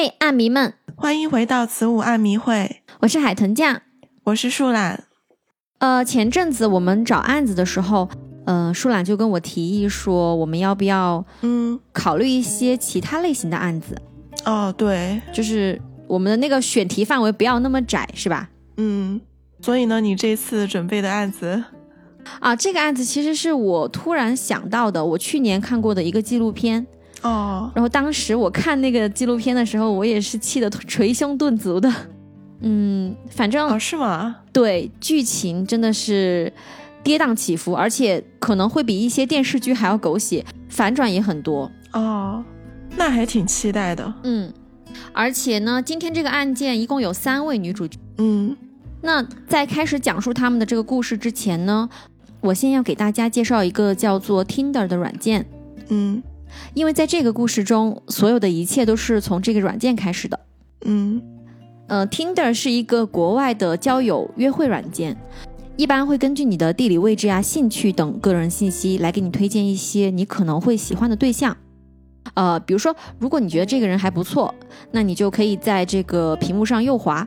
嘿，暗迷们，欢迎回到此舞暗迷会，我是海豚酱，我是树懒。呃，前阵子我们找案子的时候，呃，树懒就跟我提议说，我们要不要嗯，考虑一些其他类型的案子，哦，对，就是我们的那个选题范围不要那么窄，是吧？嗯，所以呢，你这次准备的案子，啊，这个案子其实是我突然想到的，我去年看过的一个纪录片，哦，然后当时我看那个纪录片的时候，我也是气得捶胸顿足的。嗯，反正哦，是吗？对剧情真的是跌宕起伏，而且可能会比一些电视剧还要狗血，反转也很多。哦，那还挺期待的。嗯，而且呢，今天这个案件一共有三位女主角。嗯，那在开始讲述他们的这个故事之前呢，我先要给大家介绍一个叫做 Tinder 的软件，嗯因为在这个故事中，所有的一切都是从这个软件开始的。嗯呃，Tinder 是一个国外的交友约会软件，一般会根据你的地理位置啊、兴趣等个人信息来给你推荐一些你可能会喜欢的对象。呃，比如说，如果你觉得这个人还不错，那你就可以在这个屏幕上右滑；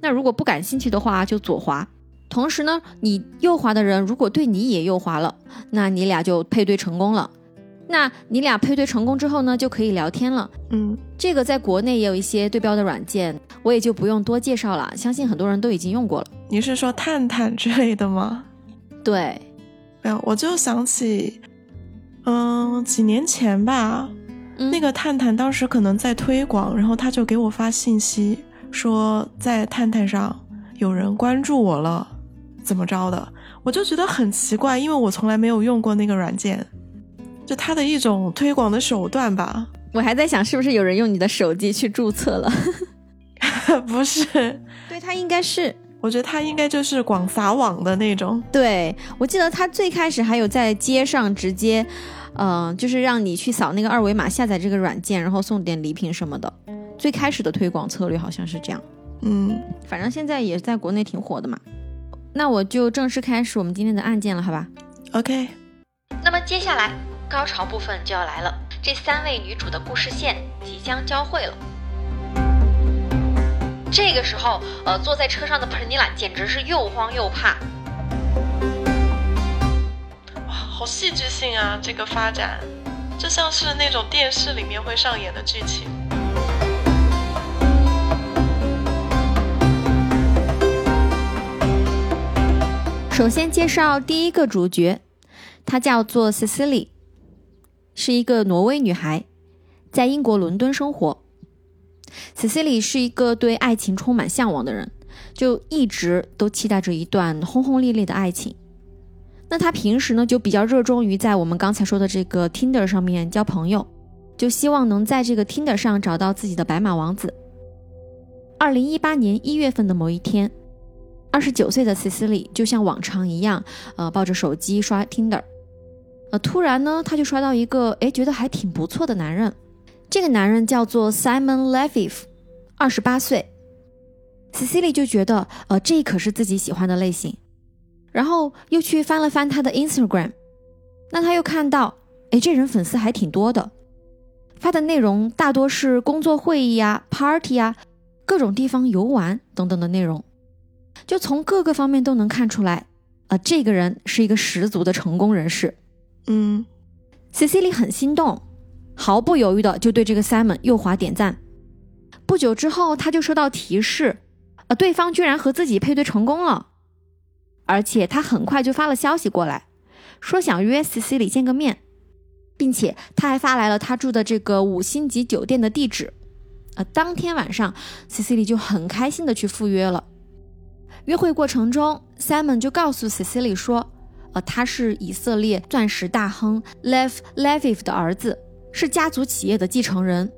那如果不感兴趣的话，就左滑。同时呢，你右滑的人如果对你也右滑了，那你俩就配对成功了。那你俩配对成功之后呢，就可以聊天了。嗯，这个在国内也有一些对标的软件，我也就不用多介绍了，相信很多人都已经用过了。你是说探探之类的吗？对，没有，我就想起，嗯，几年前吧，嗯那个探探当时可能在推广，然后他就给我发信息说在探探上有人关注我了，怎么着的，我就觉得很奇怪，因为我从来没有用过那个软件，就它的一种推广的手段吧，我还在想是不是有人用你的手机去注册了？不是，对，他应该是。我觉得它应该就是广撒网的那种，对我记得他最开始还有在街上直接，嗯、就是让你去扫那个二维码下载这个软件，然后送点礼品什么的。最开始的推广策略好像是这样，嗯，反正现在也在国内挺火的嘛。那我就正式开始我们今天的案件了，好吧？OK，那么接下来高潮部分就要来了，这三位女主的故事线即将交汇了。这个时候，呃，坐在车上的彭尼拉简直是又慌又怕。哇，好戏剧性啊！这个发展，就像是那种电视里面会上演的剧情。首先介绍第一个主角，她叫做 Cecily，是一个挪威女孩，在英国伦敦生活。Cecily 是一个对爱情充满向往的人，就一直都期待着一段轰轰烈烈的爱情。那她平时呢，就比较热衷于在我们刚才说的这个 Tinder 上面交朋友，就希望能在这个 Tinder 上找到自己的白马王子。二零一八年一月份的某一天，二十九岁的 Cecily 就像往常一样，呃，抱着手机刷 Tinder。呃，突然呢，她就刷到一个，哎，觉得还挺不错的男人。这个男人叫做 Simon Leviv，二十八岁。Cecily 就觉得，呃，这可是自己喜欢的类型。然后又去翻了翻他的 Instagram，那他又看到，哎，这人粉丝还挺多的，发的内容大多是工作会议啊、party 啊、各种地方游玩等等的内容。就从各个方面都能看出来，啊、这个人是一个十足的成功人士。嗯 Cecily 很心动，毫不犹豫的就对这个 Simon 右滑点赞。不久之后，他就收到提示，呃，对方居然和自己配对成功了，而且他很快就发了消息过来，说想约 Cecily 见个面，并且他还发来了他住的这个五星级酒店的地址。呃，当天晚上，Cecily 就很开心的去赴约了。约会过程中，Simon 就告诉 Cecily 说，呃，他是以色列钻石大亨 Lev Leviv 的儿子，是家族企业的继承人。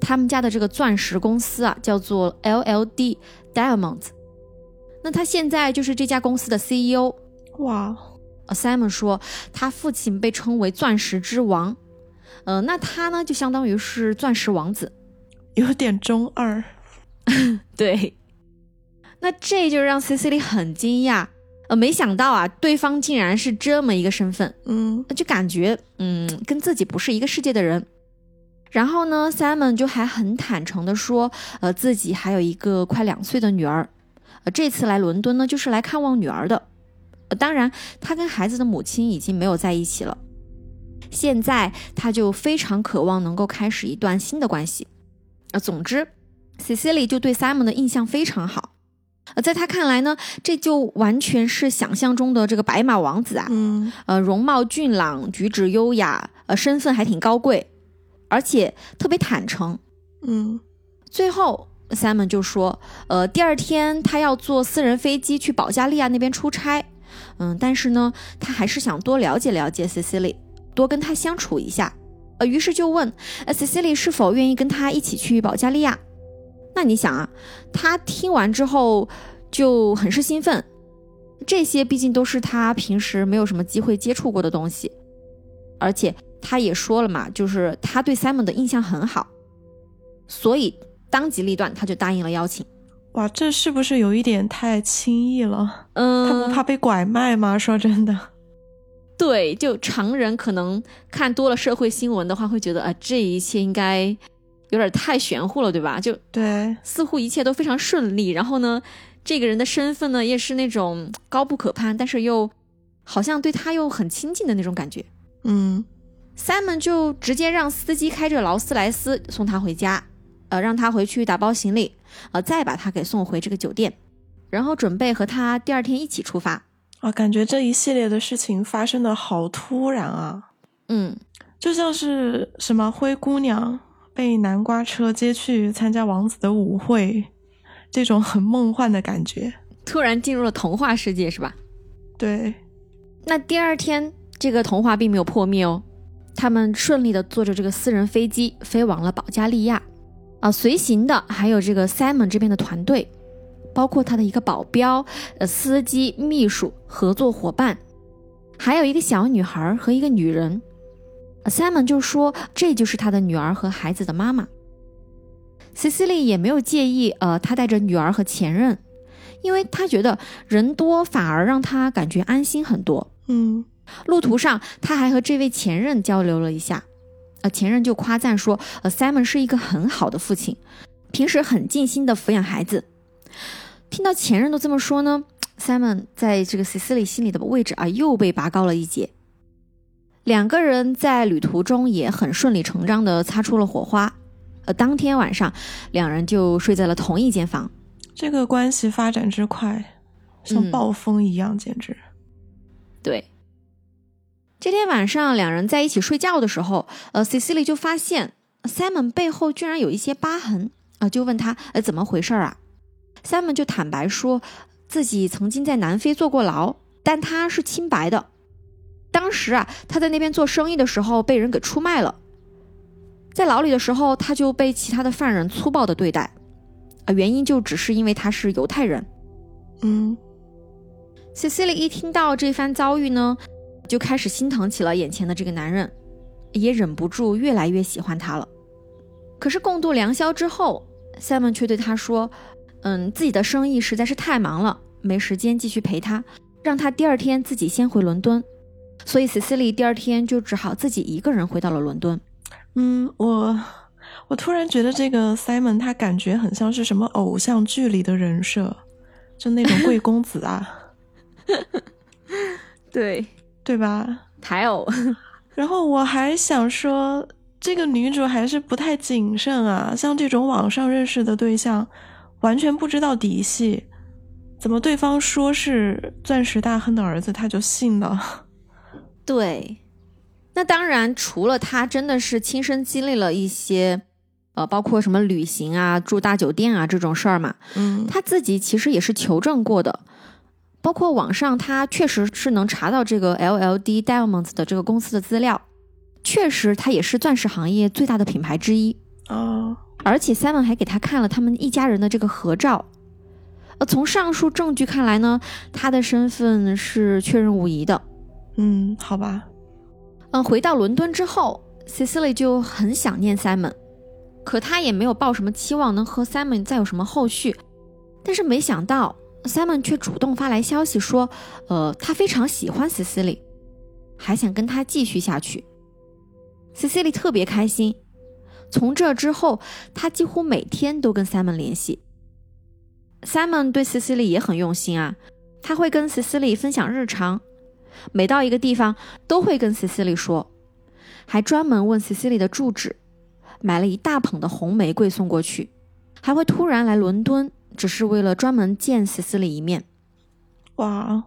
他们家的这个钻石公司啊，叫做 LLD Diamonds。那他现在就是这家公司的 CEO。哇，呃，Simon 说他父亲被称为钻石之王，呃，那他呢就相当于是钻石王子。有点中二。对，那这就让 Cecily 很惊讶，呃，没想到啊，对方竟然是这么一个身份，嗯就感觉嗯跟自己不是一个世界的人。然后呢，Simon 就还很坦诚的说，呃，自己还有一个快两岁的女儿，呃，这次来伦敦呢，就是来看望女儿的。呃，当然，他跟孩子的母亲已经没有在一起了。现在他就非常渴望能够开始一段新的关系。呃，总之，Cecily 就对 Simon 的印象非常好。呃，在他看来呢，这就完全是想象中的这个白马王子啊。嗯呃，容貌俊朗，举止优雅，呃，身份还挺高贵，而且特别坦诚。嗯最后，Simon 就说，呃，第二天他要坐私人飞机去保加利亚那边出差。嗯，但是呢，他还是想多了解了解 Cecily，多跟他相处一下。呃，于是就问，呃，Cecily 是否愿意跟他一起去保加利亚？那你想啊，他听完之后就很是兴奋。这些毕竟都是他平时没有什么机会接触过的东西，而且他也说了嘛，就是他对 Simon 的印象很好，所以当机立断，他就答应了邀请。哇，这是不是有一点太轻易了？嗯，他不怕被拐卖吗？说真的，对，就常人可能看多了社会新闻的话，会觉得啊、呃这一切应该有点太玄乎了，对吧？就对，似乎一切都非常顺利，然后呢，这个人的身份呢也是那种 高不可攀，但是又好像对他又很亲近的那种感觉。嗯 Simon 就直接让司机开着劳斯莱斯送他回家，呃，让他回去打包行李，呃，再把他给送回这个酒店，然后准备和他第二天一起出发。啊，感觉这一系列的事情发生的好突然啊，嗯，就像是什么灰姑娘被南瓜车接去参加王子的舞会，这种很梦幻的感觉。突然进入了童话世界，是吧？对，那第二天，这个童话并没有破灭哦，他们顺利的坐着这个私人飞机飞往了保加利亚，啊，随行的还有这个 Simon 这边的团队，包括他的一个保镖、呃司机、秘书、合作伙伴，还有一个小女孩和一个女人。呃 Simon 就说这就是他的女儿和孩子的妈妈。Cecily 也没有介意，呃，他带着女儿和前任，因为他觉得人多反而让他感觉安心很多。嗯路途上，他还和这位前任交流了一下，呃，前任就夸赞说，呃，Simon 是一个很好的父亲，平时很尽心的抚养孩子。听到前任都这么说呢，Simon 在这个 Cecily 心里的位置啊又被拔高了一截。两个人在旅途中也很顺理成章的擦出了火花，呃，当天晚上两人就睡在了同一间房。这个关系发展之快，像嗯暴风一样，简直。对，这天晚上两人在一起睡觉的时候，呃，Cecily 就发现 Simon 背后居然有一些疤痕，啊、就问他，呃，怎么回事儿啊？Simon 就坦白说自己曾经在南非坐过牢，但他是清白的。当时啊，他在那边做生意的时候被人给出卖了，在牢里的时候他就被其他的犯人粗暴的对待，啊、原因就只是因为他是犹太人。嗯 Cecily 一听到这番遭遇呢，就开始心疼起了眼前的这个男人，也忍不住越来越喜欢他了。可是共度良宵之后，Simon 却对他说：“嗯，自己的生意实在是太忙了，没时间继续陪他，让他第二天自己先回伦敦。”所以 Cecily 第二天就只好自己一个人回到了伦敦。嗯，我我突然觉得这个 Simon 他感觉很像是什么偶像剧里的人设，就那种贵公子啊，对，对吧？台偶。然后我还想说，这个女主还是不太谨慎啊，像这种网上认识的对象，完全不知道底细，怎么对方说是钻石大亨的儿子，他就信了？对，那当然，除了他真的是亲身经历了一些，呃，包括什么旅行啊、住大酒店啊这种事儿嘛，嗯他自己其实也是求证过的。包括网上，他确实是能查到这个 LLD Diamonds 的这个公司的资料，确实它也是钻石行业最大的品牌之一。哦，而且 Simon 还给他看了他们一家人的这个合照。呃，从上述证据看来呢，他的身份是确认无疑的。嗯，好吧，嗯，回到伦敦之后，Cecily 就很想念 Simon，可他也没有抱什么期望能和 Simon 再有什么后续。但是没想到，Simon 却主动发来消息说，呃，他非常喜欢 Cecily，还想跟他继续下去。Cecily 特别开心。从这之后，他几乎每天都跟 Simon 联系。Simon 对 Cecily 也很用心啊，他会跟 Cecily 分享日常，每到一个地方都会跟 Cecily 说，还专门问 Cecily 的住址，买了一大捧的红玫瑰送过去，还会突然来伦敦，只是为了专门见 Cecily 一面。哇，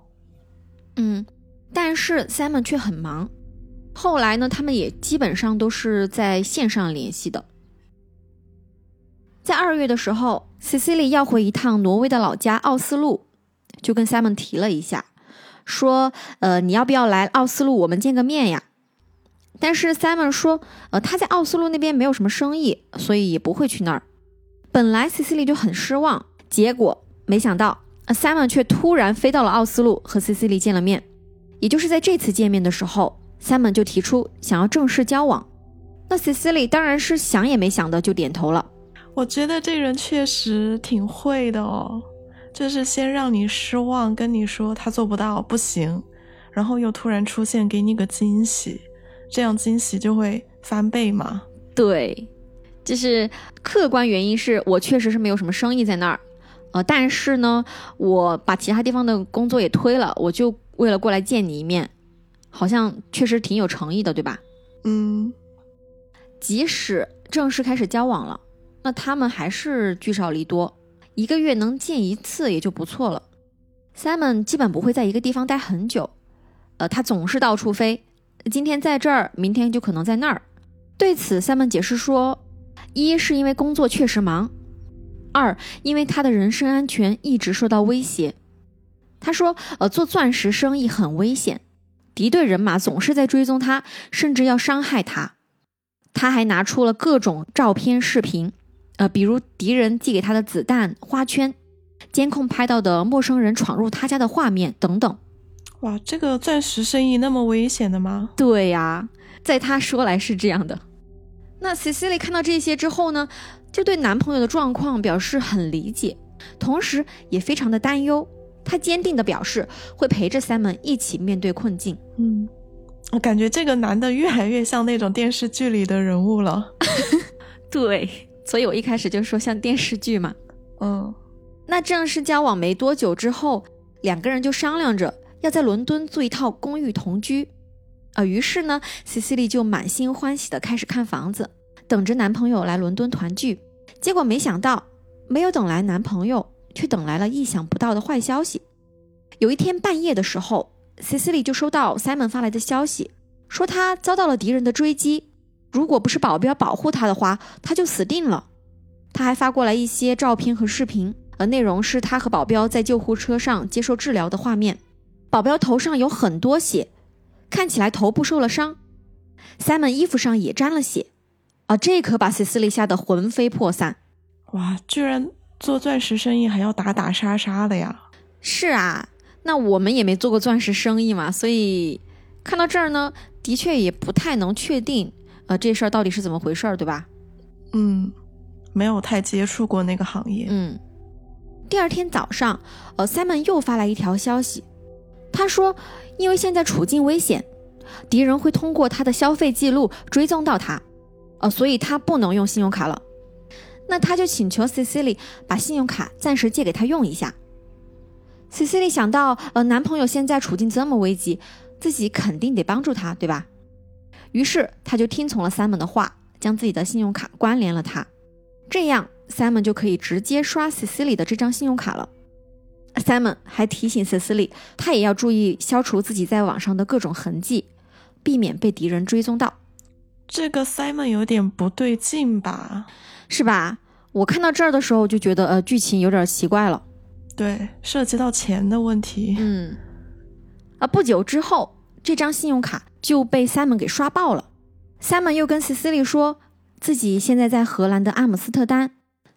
嗯，但是 Simon 却很忙。后来呢，他们也基本上都是在线上联系的。在二月的时候，Cecily 要回一趟挪威的老家奥斯陆，就跟 Simon 提了一下，说：“呃，你要不要来奥斯陆，我们见个面呀？”但是 Simon 说：“呃，他在奥斯陆那边没有什么生意，所以也不会去那儿。”本来 Cecily 就很失望，结果没想到 Simon 却突然飞到了奥斯陆和 Cecily 见了面。也就是在这次见面的时候，Simon 就提出想要正式交往，那 Cecily 当然是想也没想的就点头了。我觉得这人确实挺会的哦，就是先让你失望，跟你说他做不到，不行，然后又突然出现给你个惊喜，这样惊喜就会翻倍嘛。对，就是客观原因是我确实是没有什么生意在那儿，呃，但是呢，我把其他地方的工作也推了，我就为了过来见你一面，好像确实挺有诚意的，对吧？嗯，即使正式开始交往了。那他们还是聚少离多，一个月能见一次也就不错了。Simon 基本不会在一个地方待很久，呃，他总是到处飞，今天在这儿，明天就可能在那儿。对此，Simon 解释说，一是因为工作确实忙，二因为他的人身安全一直受到威胁。他说，呃，做钻石生意很危险，敌对人马总是在追踪他，甚至要伤害他。他还拿出了各种照片、视频。呃，比如敌人寄给他的子弹、花圈，监控拍到的陌生人闯入他家的画面等等。哇，这个钻石生意那么危险的吗？对呀，在他说来是这样的。那 Cecily 看到这些之后呢，就对男朋友的状况表示很理解，同时也非常的担忧。她坚定的表示会陪着 Simon 一起面对困境。嗯，我感觉这个男的越来越像那种电视剧里的人物了。对。所以我一开始就说像电视剧嘛，嗯，那正式交往没多久之后，两个人就商量着要在伦敦租一套公寓同居，啊，于是呢，Cecily 就满心欢喜的开始看房子，等着男朋友来伦敦团聚。结果没想到，没有等来男朋友，却等来了意想不到的坏消息。有一天半夜的时候，Cecily 就收到 Simon 发来的消息，说他遭到了敌人的追击。如果不是保镖保护他的话，他就死定了。他还发过来一些照片和视频，呃内容是他和保镖在救护车上接受治疗的画面。保镖头上有很多血，看起来头部受了伤。Simon 衣服上也沾了血，啊，这可把 Cecily 吓得魂飞魄散。哇，居然做钻石生意还要打打杀杀的呀？是啊，那我们也没做过钻石生意嘛，所以看到这儿呢，的确也不太能确定。呃，这事儿到底是怎么回事儿，对吧？嗯，没有太接触过那个行业。嗯，第二天早上，呃，Simon 又发来一条消息，他说，因为现在处境危险，敌人会通过他的消费记录追踪到他，呃，所以他不能用信用卡了。那他就请求 Cecily 把信用卡暂时借给他用一下。Cecily 想到，呃，男朋友现在处境这么危急，自己肯定得帮助他，对吧？于是他就听从了 Simon 的话，将自己的信用卡关联了他，这样 Simon 就可以直接刷 Cecily 的这张信用卡了。Simon 还提醒 Cecily，他也要注意消除自己在网上的各种痕迹，避免被敌人追踪到。这个 Simon 有点不对劲吧？是吧？我看到这儿的时候就觉得，呃，剧情有点奇怪了。对，涉及到钱的问题。嗯。啊，不久之后。这张信用卡就被 Simon 给刷爆了。Simon 又跟 Cecily 说自己现在在荷兰的阿姆斯特丹，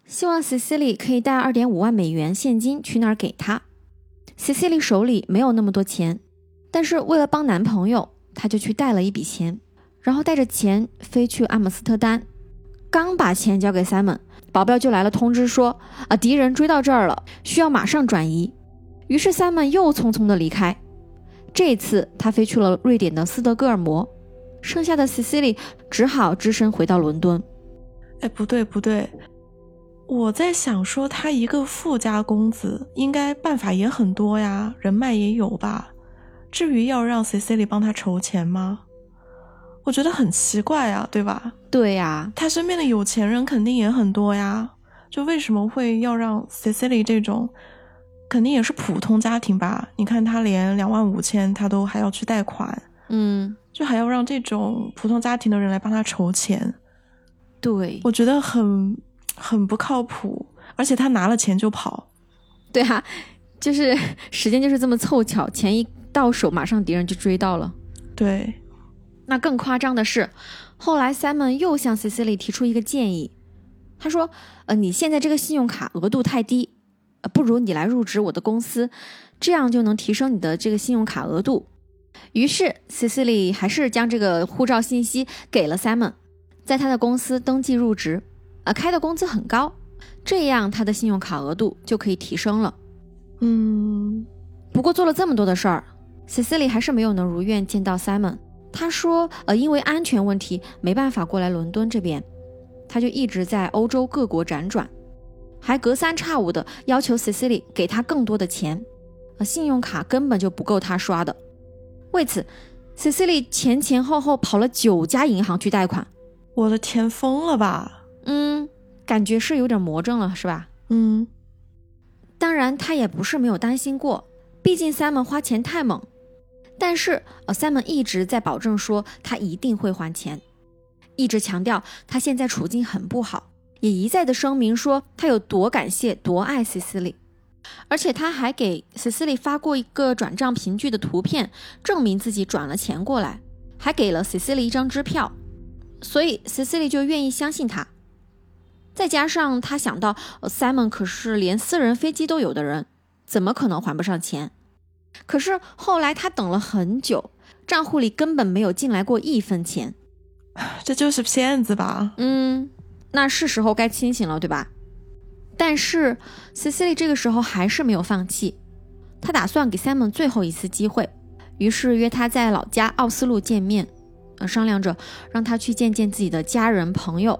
希望 Cecily 可以带二点五万美元现金去那儿给他。Cecily 手里没有那么多钱，但是为了帮男朋友，他就去带了一笔钱，然后带着钱飞去阿姆斯特丹。刚把钱交给 Simon，保镖就来了通知说啊，敌人追到这儿了，需要马上转移。于是 Simon 又匆匆的离开。这次他飞去了瑞典的斯德哥尔摩，剩下的 Cecily 只好只身回到伦敦。哎，不对不对，我在想说，他一个富家公子，应该办法也很多呀，人脉也有吧？至于要让 C C 里帮他筹钱吗？我觉得很奇怪啊，对吧？对呀，他身边的有钱人肯定也很多呀，就为什么会要让 C C 里这种，肯定也是普通家庭吧？你看他连两万五千他都还要去贷款，嗯，就还要让这种普通家庭的人来帮他筹钱，对，我觉得很很不靠谱。而且他拿了钱就跑，对啊，就是 时间就是这么凑巧，钱一到手，马上敌人就追到了。对，那更夸张的是，后来 Simon 又向 Cecily 提出一个建议，他说：“呃，你现在这个信用卡额度太低，呃，不如你来入职我的公司，这样就能提升你的这个信用卡额度。”于是 Cecily 还是将这个护照信息给了 Simon，在他的公司登记入职，呃，开的工资很高，这样他的信用卡额度就可以提升了。嗯，不过做了这么多的事儿，Cecily 还是没有能如愿见到 Simon。他说，呃，因为安全问题没办法过来伦敦这边，他就一直在欧洲各国辗转，还隔三差五的要求 Cecily 给他更多的钱，而，信用卡根本就不够他刷的。为此，Cecily 前前后后跑了九家银行去贷款。我的天，疯了吧？嗯，感觉是有点魔怔了，是吧？嗯，当然，他也不是没有担心过，毕竟 Simon 花钱太猛。但是，呃，Simon 一直在保证说他一定会还钱，一直强调他现在处境很不好，也一再的声明说他有多感谢、多爱 Cecily，而且他还给 Cecily 发过一个转账凭据的图片，证明自己转了钱过来，还给了 Cecily 一张支票，所以 Cecily 就愿意相信他。再加上他想到，呃，Simon 可是连私人飞机都有的人，怎么可能还不上钱？可是后来他等了很久，账户里根本没有进来过一分钱。这就是骗子吧？嗯，那是时候该清醒了，对吧？但是 Cecily 这个时候还是没有放弃，他打算给 Simon 最后一次机会，于是约他在老家奥斯陆见面，呃，商量着让他去见见自己的家人朋友。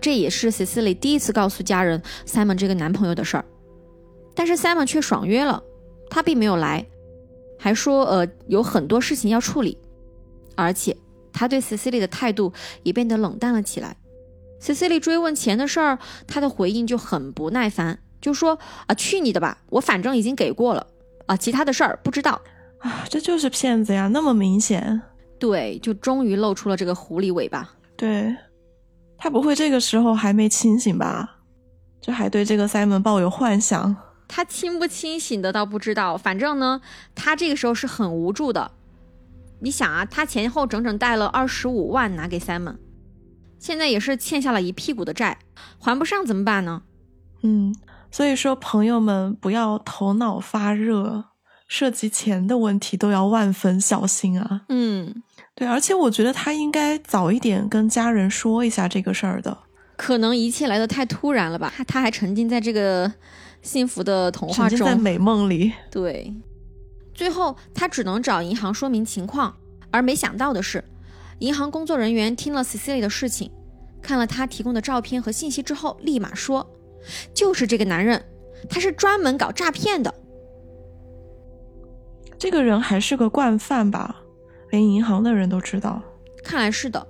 这也是 Cecily 第一次告诉家人 Simon 这个男朋友的事儿，但是 Simon 却爽约了，他并没有来，还说呃有很多事情要处理，而且他对 Cecily 的态度也变得冷淡了起来。Cecily 追问钱的事儿，他的回应就很不耐烦，就说啊去你的吧，我反正已经给过了啊，其他的事儿不知道。啊，这就是骗子呀，那么明显。对，就终于露出了这个狐狸尾巴。对，他不会这个时候还没清醒吧？就还对这个 Simon 抱有幻想。他清不清醒的倒不知道，反正呢，他这个时候是很无助的。你想啊，他前后整整贷了二十五万拿给 Simon，现在也是欠下了一屁股的债，还不上怎么办呢？嗯，所以说朋友们不要头脑发热，涉及钱的问题都要万分小心啊。嗯，对，而且我觉得他应该早一点跟家人说一下这个事儿的，可能一切来的太突然了吧，他他还沉浸在这个幸福的童话中，沉浸在美梦里。对，最后他只能找银行说明情况，而没想到的是，银行工作人员听了 Cecily 的事情，看了他提供的照片和信息之后，立马说，就是这个男人，他是专门搞诈骗的。这个人还是个惯犯吧？连银行的人都知道。看来是的。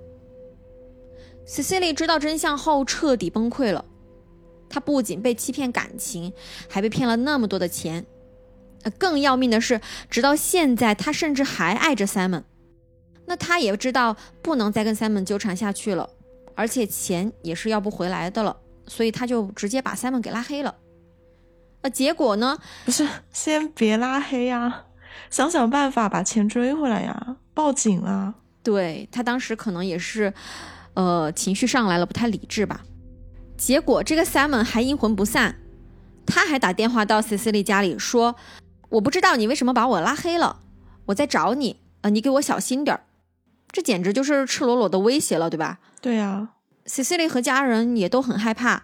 Cecily 知道真相后彻底崩溃了，她不仅被欺骗感情，还被骗了那么多的钱。呃，更要命的是，直到现在，她甚至还爱着 Simon。那他也知道不能再跟 Simon 纠缠下去了，而且钱也是要不回来的了，所以他就直接把 Simon 给拉黑了。呃，结果呢？不是，先别拉黑呀，想想办法把钱追回来呀，报警啊！对他当时可能也是，呃，情绪上来了，不太理智吧。结果这个 Simon 还阴魂不散，他还打电话到 Cecily 家里说：“我不知道你为什么把我拉黑了，我在找你，呃，你给我小心点儿。”这简直就是赤裸裸的威胁了，对吧对呀，？Cecily 和家人也都很害怕，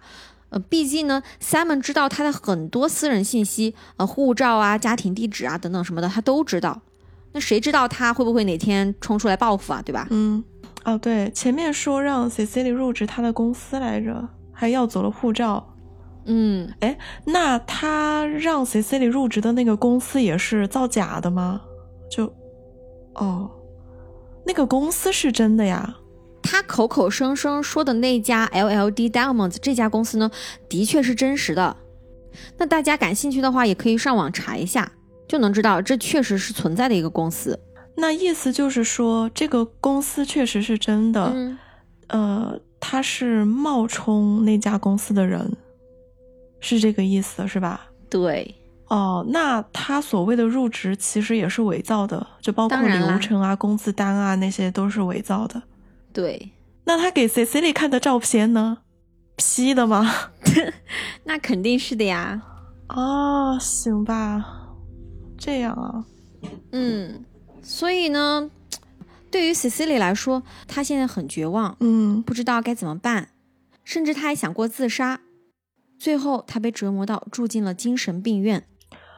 呃，毕竟呢，Simon 知道他的很多私人信息，呃，护照啊、家庭地址啊等等什么的，他都知道。那谁知道他会不会哪天冲出来报复啊，对吧？嗯，哦，对，前面说让 Cecily 入职他的公司来着，还要走了护照。嗯，哎，那他让 Cecily 入职的那个公司也是造假的吗？就，哦，那个公司是真的呀。他口口声声说的那家 LLD Diamonds 这家公司呢，的确是真实的。那大家感兴趣的话，也可以上网查一下，就能知道这确实是存在的一个公司。那意思就是说，这个公司确实是真的。嗯，呃，他是冒充那家公司的人，是这个意思是吧？对。哦，那他所谓的入职其实也是伪造的，就包括流程啊、工资单啊那些都是伪造的。对，那他给 Cecily 看的照片呢？P 的吗？那肯定是的呀。哦，行吧，这样啊。嗯，所以呢，对于 Cecily 来说，她现在很绝望，嗯，不知道该怎么办，甚至她还想过自杀。最后，他被折磨到住进了精神病院。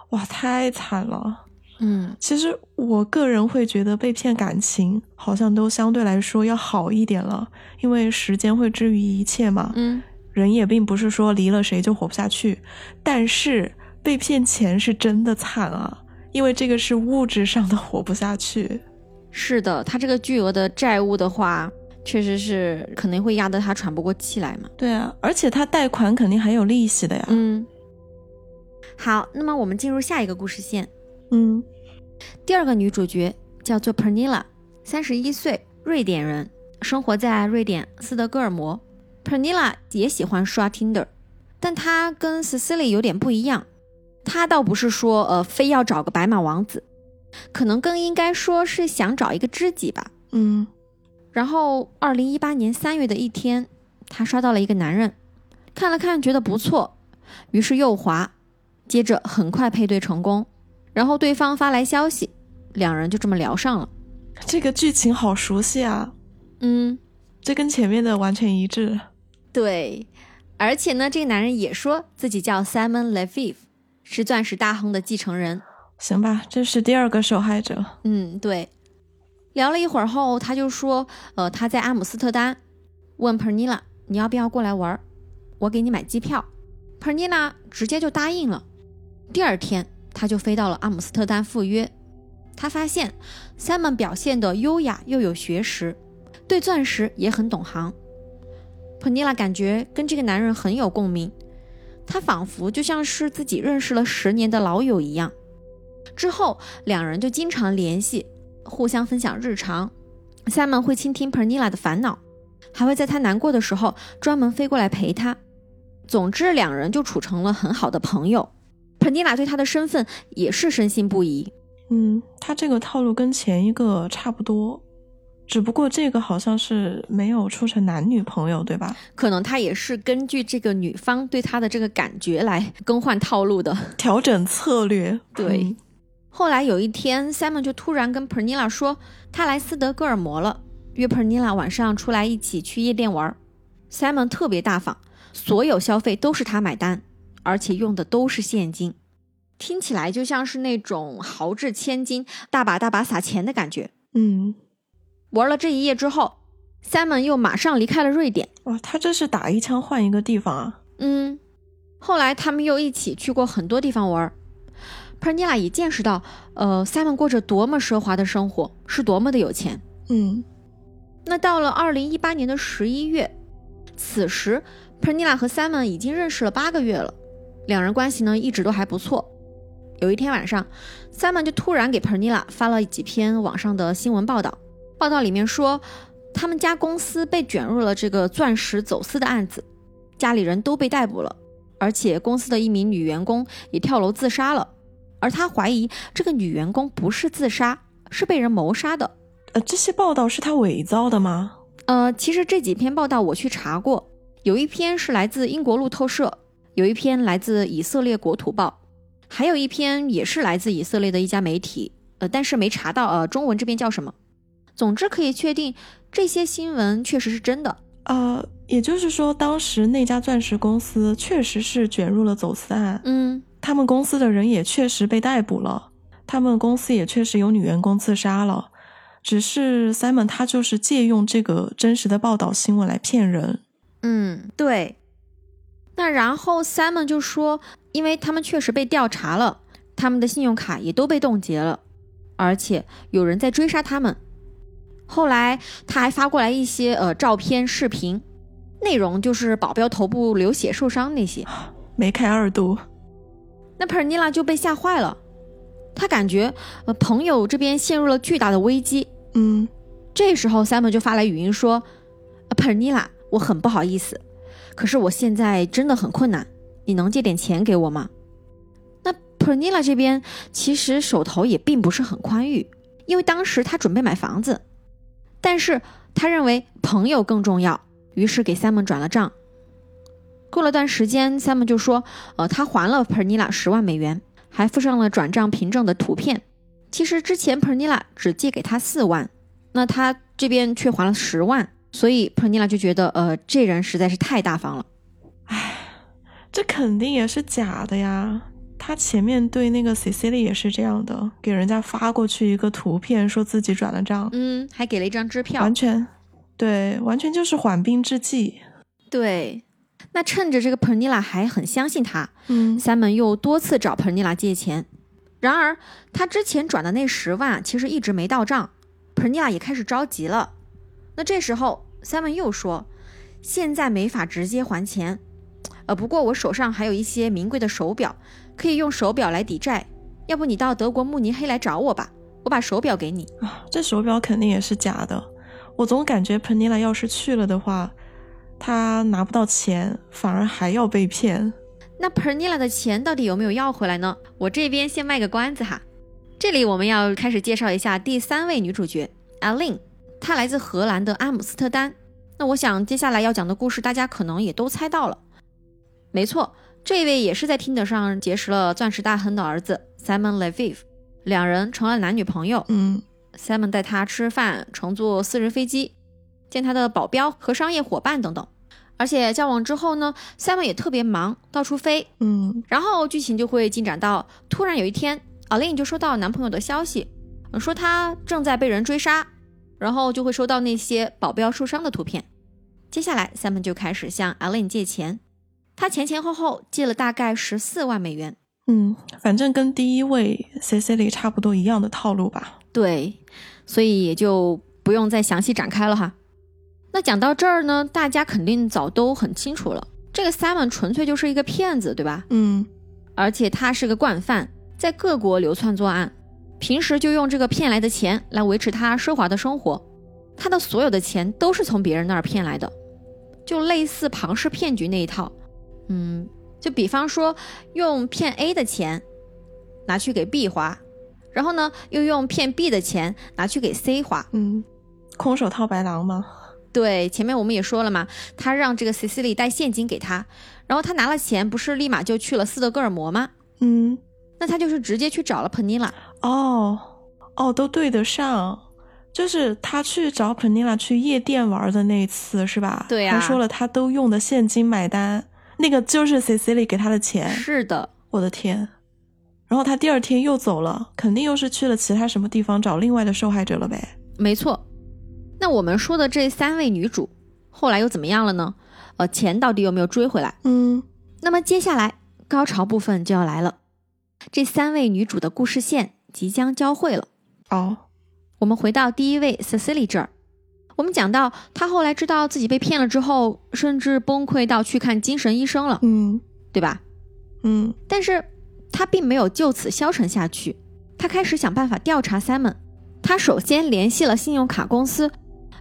哇，太惨了。嗯，其实我个人会觉得被骗感情好像都相对来说要好一点了，因为时间会治愈一切嘛。嗯，人也并不是说离了谁就活不下去，但是被骗钱是真的惨啊，因为这个是物质上的活不下去。是的，他这个巨额的债务的话，确实是可能会压得他喘不过气来嘛。对啊，而且他贷款肯定还有利息的呀。嗯，好，那么我们进入下一个故事线。嗯第二个女主角叫做 Pernilla，三十一岁，瑞典人，生活在瑞典斯德哥尔摩。Pernilla 也喜欢刷 Tinder，但她跟 Cecily 有点不一样。她倒不是说呃非要找个白马王子，可能更应该说是想找一个知己吧。嗯然后，二零一八年三月的一天，她刷到了一个男人，看了看觉得不错，于是右滑，接着很快配对成功，然后对方发来消息，两人就这么聊上了。这个剧情好熟悉啊，嗯，这跟前面的完全一致。对，而且呢，这个男人也说自己叫 Simon Leviev，是钻石大亨的继承人。行吧，这是第二个受害者。嗯，对。聊了一会儿后，他就说，呃，他在阿姆斯特丹，问 Pernilla 你要不要过来玩儿，我给你买机票。Pernilla 直接就答应了。第二天，他就飞到了阿姆斯特丹赴约。他发现 Simon 表现的优雅又有学识，对钻石也很懂行。Pernilla 感觉跟这个男人很有共鸣，他仿佛就像是自己认识了十年的老友一样。之后，两人就经常联系，互相分享日常。Simon 会倾听 Pernilla 的烦恼，还会在她难过的时候专门飞过来陪她。总之，两人就处成了很好的朋友。Pernilla 对他的身份也是深信不疑。嗯，他这个套路跟前一个差不多，只不过这个好像是没有处成男女朋友，对吧？可能他也是根据这个女方对他的这个感觉来更换套路的。调整策略。对嗯后来有一天，Simon 就突然跟 Pernilla 说，他来斯德哥尔摩了，约 Pernilla 晚上出来一起去夜店玩。Simon 特别大方，所有消费都是他买单，而且用的都是现金，听起来就像是那种豪掷千金、大把大把撒钱的感觉。嗯，玩了这一夜之后，Simon 又马上离开了瑞典。哇，他这是打一枪换一个地方啊。嗯，后来他们又一起去过很多地方玩儿。Pernilla 也见识到，呃，Simon 过着多么奢华的生活，是多么的有钱。嗯那到了二零一八年的十一月，此时 Pernilla 和 Simon 已经认识了八个月了，两人关系呢一直都还不错。有一天晚上，Simon 就突然给 Pernilla 发了几篇网上的新闻报道，报道里面说他们家公司被卷入了这个钻石走私的案子，家里人都被逮捕了，而且公司的一名女员工也跳楼自杀了，而他怀疑这个女员工不是自杀，是被人谋杀的。呃，这些报道是他伪造的吗？呃，其实这几篇报道我去查过，有一篇是来自英国路透社，有一篇来自以色列国土报，还有一篇也是来自以色列的一家媒体，呃，但是没查到呃中文这边叫什么。总之可以确定，这些新闻确实是真的。呃，也就是说，当时那家钻石公司确实是卷入了走私案，嗯，他们公司的人也确实被逮捕了，他们公司也确实有女员工自杀了。只是 Simon 他就是借用这个真实的报道新闻来骗人。嗯，对。那然后 Simon 就说，因为他们确实被调查了，他们的信用卡也都被冻结了，而且有人在追杀他们。后来他还发过来一些呃照片、视频，内容就是保镖头部流血受伤那些，梅开二度。那 Pernilla 就被吓坏了，他感觉呃朋友这边陷入了巨大的危机。嗯，这时候 Simon 就发来语音说：“Pernilla，我很不好意思，可是我现在真的很困难，你能借点钱给我吗？”那 p e r n i l a 这边其实手头也并不是很宽裕，因为当时他准备买房子。但是他认为朋友更重要，于是给 Simon 转了账。过了段时间，Simon 就说：“呃，他还了 p e r n i l a 十万美元，还附上了转账凭证的图片。其实之前 Pernilla 只借给他四万，那他这边却还了十万，所以 Pernilla 就觉得，呃，这人实在是太大方了。唉，这肯定也是假的呀。”他前面对那个 Cecilia 也是这样的，给人家发过去一个图片，说自己转了账，嗯，还给了一张支票，完全，对，完全就是缓兵之计。对，那趁着这个 Pernilla 还很相信他，嗯，Simon 又多次找 Pernilla 借钱，然而他之前转的那十万其实一直没到账，Pernilla 也开始着急了。那这时候 Simon 又说，现在没法直接还钱，呃，不过我手上还有一些名贵的手表。可以用手表来抵债，要不你到德国慕尼黑来找我吧，我把手表给你啊。这手表肯定也是假的，我总感觉彭尼拉要是去了的话，他拿不到钱，反而还要被骗。那彭尼拉的钱到底有没有要回来呢？我这边先卖个关子哈。这里我们要开始介绍一下第三位女主角 Aline，她来自荷兰的阿姆斯特丹。那我想接下来要讲的故事，大家可能也都猜到了，没错。这位也是在听得上结识了钻石大亨的儿子 Simon Leviv，两人成了男女朋友。嗯，Simon 带他吃饭，乘坐私人飞机，见他的保镖和商业伙伴等等。而且交往之后呢，Simon 也特别忙，到处飞。嗯，然后剧情就会进展到，突然有一天，Aline 就收到男朋友的消息，说他正在被人追杀，然后就会收到那些保镖受伤的图片。接下来，Simon 就开始向 Aline 借钱。他前前后后借了大概十四万美元，嗯，反正跟第一位 Cecily 差不多一样的套路吧。对，所以也就不用再详细展开了哈。那讲到这儿呢，大家肯定早都很清楚了，这个 Simon 纯粹就是一个骗子，对吧？嗯，而且他是个惯犯，在各国流窜作案，平时就用这个骗来的钱来维持他奢华的生活，他的所有的钱都是从别人那儿骗来的，就类似庞氏骗局那一套。嗯，就比方说用骗 A 的钱拿去给 B 花，然后呢又用骗 B 的钱拿去给 C 花。嗯，空手套白狼吗？对，前面我们也说了嘛，他让这个 Cecily 带现金给他，然后他拿了钱，不是立马就去了斯德哥尔摩吗？嗯，那他就是直接去找了 Penilla。哦哦，都对得上，就是他去找 Penilla 去夜店玩的那一次是吧？对呀，他说了他都用的现金买单。那个就是 Cecilia 给他的钱，是的，我的天！然后他第二天又走了，肯定又是去了其他什么地方找另外的受害者了呗。没错。那我们说的这三位女主后来又怎么样了呢？呃，钱到底有没有追回来？嗯。那么接下来高潮部分就要来了，这三位女主的故事线即将交汇了。哦，我们回到第一位 Cecilia 这儿。我们讲到，他后来知道自己被骗了之后，甚至崩溃到去看精神医生了，嗯，对吧？嗯，但是他并没有就此消沉下去，他开始想办法调查 Simon。他首先联系了信用卡公司，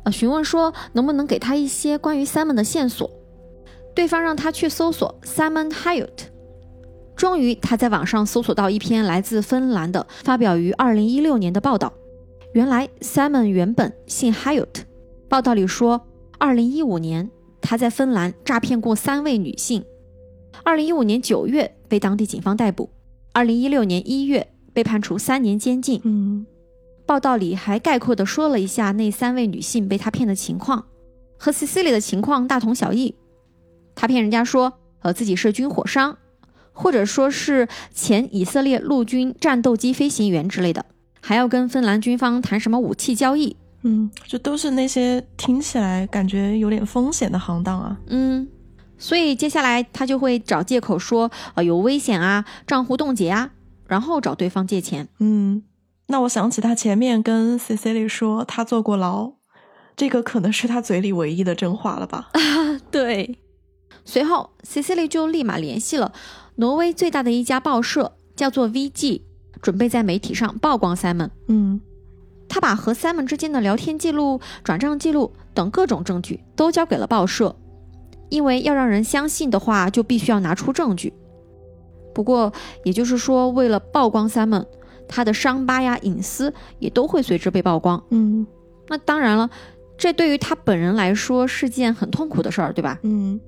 呃，询问说能不能给他一些关于 Simon 的线索。对方让他去搜索 Simon Hyatt。终于，他在网上搜索到一篇来自芬兰的、发表于2016年的报道。原来 Simon 原本姓 Hyatt。报道里说，二零一五年他在芬兰诈骗过三位女性，二零一五年九月被当地警方逮捕，二零一六年一月被判处三年监禁。嗯，报道里还概括的说了一下那三位女性被他骗的情况，和 Cecilia 的情况大同小异。他骗人家说，呃，自己是军火商，或者说是前以色列陆军战斗机飞行员之类的。还要跟芬兰军方谈什么武器交易。嗯，这都是那些听起来感觉有点风险的行当啊。嗯，所以接下来他就会找借口说，呃，有危险啊，账户冻结啊，然后找对方借钱。嗯，那我想起他前面跟 Cecily 说他坐过牢，这个可能是他嘴里唯一的真话了吧？啊 对。随后，Cecily 就立马联系了挪威最大的一家报社，叫做 VG，准备在媒体上曝光 Simon。嗯。他把和 Simon 之间的聊天记录、转账记录等各种证据都交给了报社，因为要让人相信的话，就必须要拿出证据。不过，也就是说，为了曝光 Simon，他的伤疤呀、隐私也都会随之被曝光。嗯，那当然了，这对于他本人来说是件很痛苦的事儿，对吧？嗯，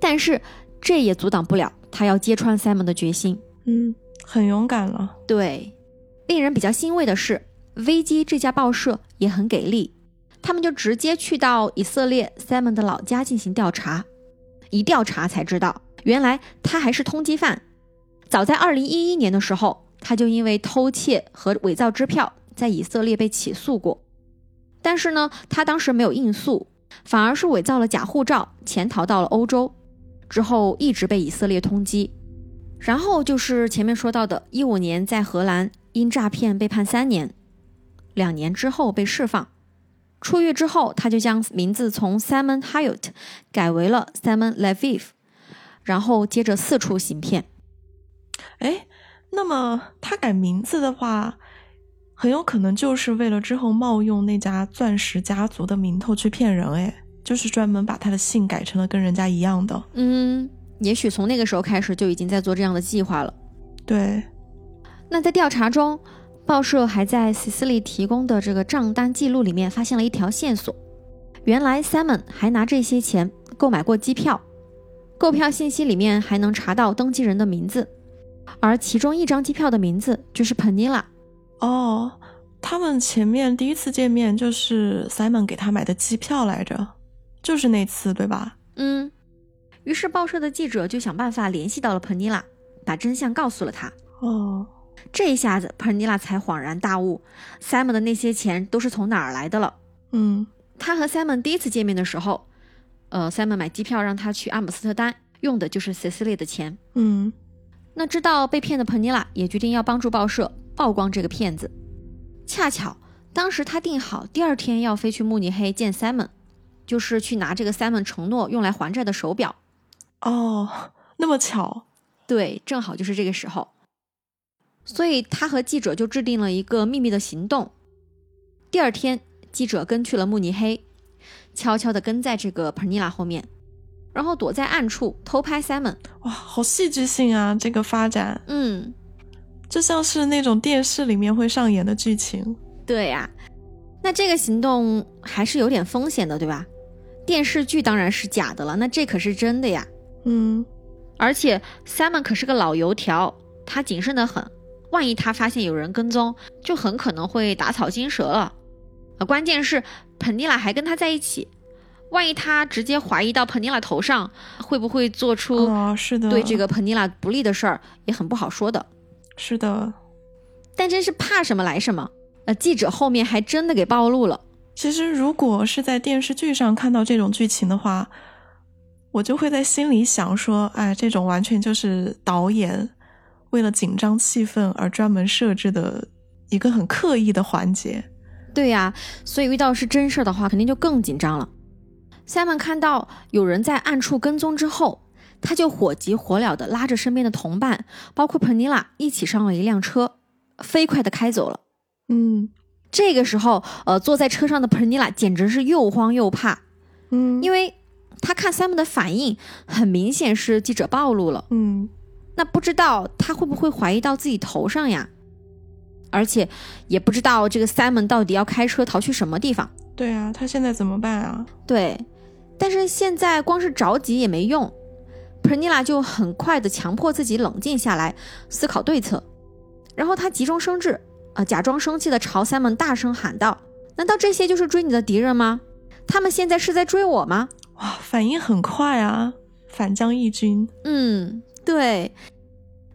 但是这也阻挡不了他要揭穿 Simon 的决心。嗯，很勇敢了。对，令人比较欣慰的是。危机这家报社也很给力，他们就直接去到以色列 Simon 的老家进行调查。一调查才知道，原来他还是通缉犯。早在2011年的时候，他就因为偷窃和伪造支票在以色列被起诉过。但是呢，他当时没有应诉，反而是伪造了假护照，潜逃到了欧洲，之后一直被以色列通缉。然后就是前面说到的15年在荷兰因诈骗被判三年。两年之后被释放，出狱之后，他就将名字从 Simon Hayut 改为了 Simon Leviv，然后接着四处行骗。哎，那么他改名字的话，很有可能就是为了之后冒用那家钻石家族的名头去骗人。哎，就是专门把他的姓改成了跟人家一样的。嗯，也许从那个时候开始就已经在做这样的计划了。对，那在调查中。报社还在 Cecily 提供的这个账单记录里面发现了一条线索，原来 Simon 还拿这些钱购买过机票，购票信息里面还能查到登记人的名字，而其中一张机票的名字就是 Penila。哦，他们前面第一次见面就是 Simon 给他买的机票来着，就是那次对吧？嗯。于是报社的记者就想办法联系到了 Penila，把真相告诉了他。哦。这一下子，彭尼拉才恍然大悟，Simon 的那些钱都是从哪儿来的了。嗯，他和 Simon 第一次见面的时候，呃，Simon 买机票让他去阿姆斯特丹，用的就是 Cecily 的钱。嗯，那知道被骗的彭尼拉也决定要帮助报社曝光这个骗子。恰巧当时他定好第二天要飞去慕尼黑见 Simon，就是去拿这个 Simon 承诺用来还债的手表。哦，那么巧？对，正好就是这个时候。所以他和记者就制定了一个秘密的行动。第二天，记者跟去了慕尼黑，悄悄地跟在这个 Pernilla 后面，然后躲在暗处偷拍 Simon。哇，好戏剧性啊！这个发展，嗯，就像是那种电视里面会上演的剧情。对呀，那这个行动还是有点风险的，对吧？电视剧当然是假的了，那这可是真的呀。嗯，而且 Simon 可是个老油条，他谨慎的很。万一他发现有人跟踪，就很可能会打草惊蛇了。啊，关键是彭尼拉还跟他在一起，万一他直接怀疑到彭尼拉头上，会不会做出对这个彭尼拉不利的事儿，也很不好说的。是的，但真是怕什么来什么。呃，记者后面还真的给暴露了。其实如果是在电视剧上看到这种剧情的话，我就会在心里想说，哎，这种完全就是导演。为了紧张气氛而专门设置的一个很刻意的环节，对呀，所以遇到是真事儿的话，肯定就更紧张了。Simon 看到有人在暗处跟踪之后，他就火急火燎的拉着身边的同伴，包括 Penilla 一起上了一辆车，飞快的开走了。嗯，这个时候，呃，坐在车上的 Penilla 简直是又慌又怕，嗯，因为他看 Simon 的反应，很明显是记者暴露了，嗯。那不知道他会不会怀疑到自己头上呀？而且也不知道这个 Simon 到底要开车逃去什么地方。对啊，他现在怎么办啊？对，但是现在光是着急也没用。Pernilla 就很快的强迫自己冷静下来，思考对策。然后他急中生智，啊，假装生气的朝 Simon 大声喊道：“难道这些就是追你的敌人吗？他们现在是在追我吗？”哇，反应很快啊，反将一军。嗯。对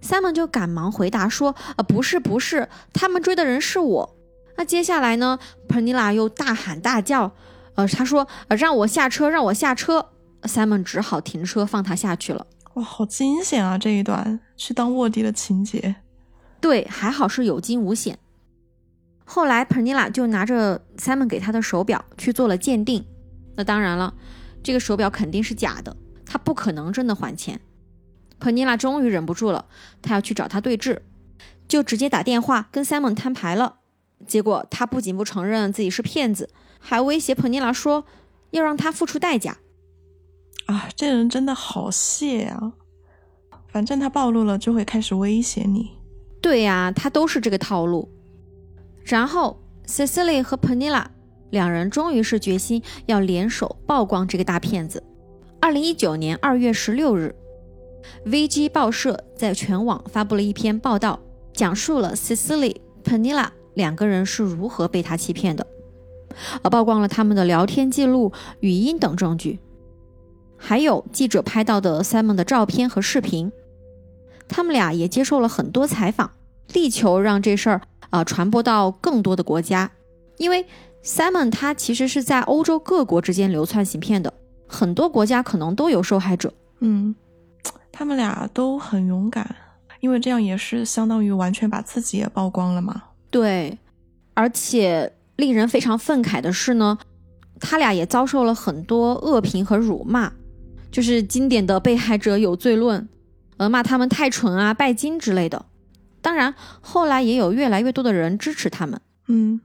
，Simon 就赶忙回答说：“呃，不是，不是，他们追的人是我。那接下来呢，Pernilla 又大喊大叫，呃，他说，呃，让我下车，让我下车。Simon 只好停车放他下去了。哇，好惊险啊！这一段去当卧底的情节，对，还好是有惊无险。后来 Pernilla 就拿着 Simon 给他的手表去做了鉴定。那当然了，这个手表肯定是假的，他不可能真的还钱。Pernilla 终于忍不住了，他要去找他对质，就直接打电话跟 Simon 摊牌了。结果他不仅不承认自己是骗子，还威胁 Pernilla 说要让他付出代价。啊，这人真的好蟹啊！反正他暴露了，就会开始威胁你。对呀，他都是这个套路。然后 Cecily 和 Penilla 两人终于是决心要联手曝光这个大骗子。二零一九年二月十六日，VG 报社在全网发布了一篇报道，讲述了 Cecily、Penilla 两个人是如何被他欺骗的，而曝光了他们的聊天记录、语音等证据。还有记者拍到的 Simon 的照片和视频，他们俩也接受了很多采访，力求让这事儿啊传播到更多的国家。因为 Simon 他其实是在欧洲各国之间流窜行骗的，很多国家可能都有受害者。嗯，他们俩都很勇敢，因为这样也是相当于完全把自己也曝光了嘛。对，而且令人非常愤慨的是呢，他俩也遭受了很多恶评和辱骂。就是经典的被害者有罪论，呃，骂他们太蠢啊、拜金之类的。当然，后来也有越来越多的人支持他们，嗯，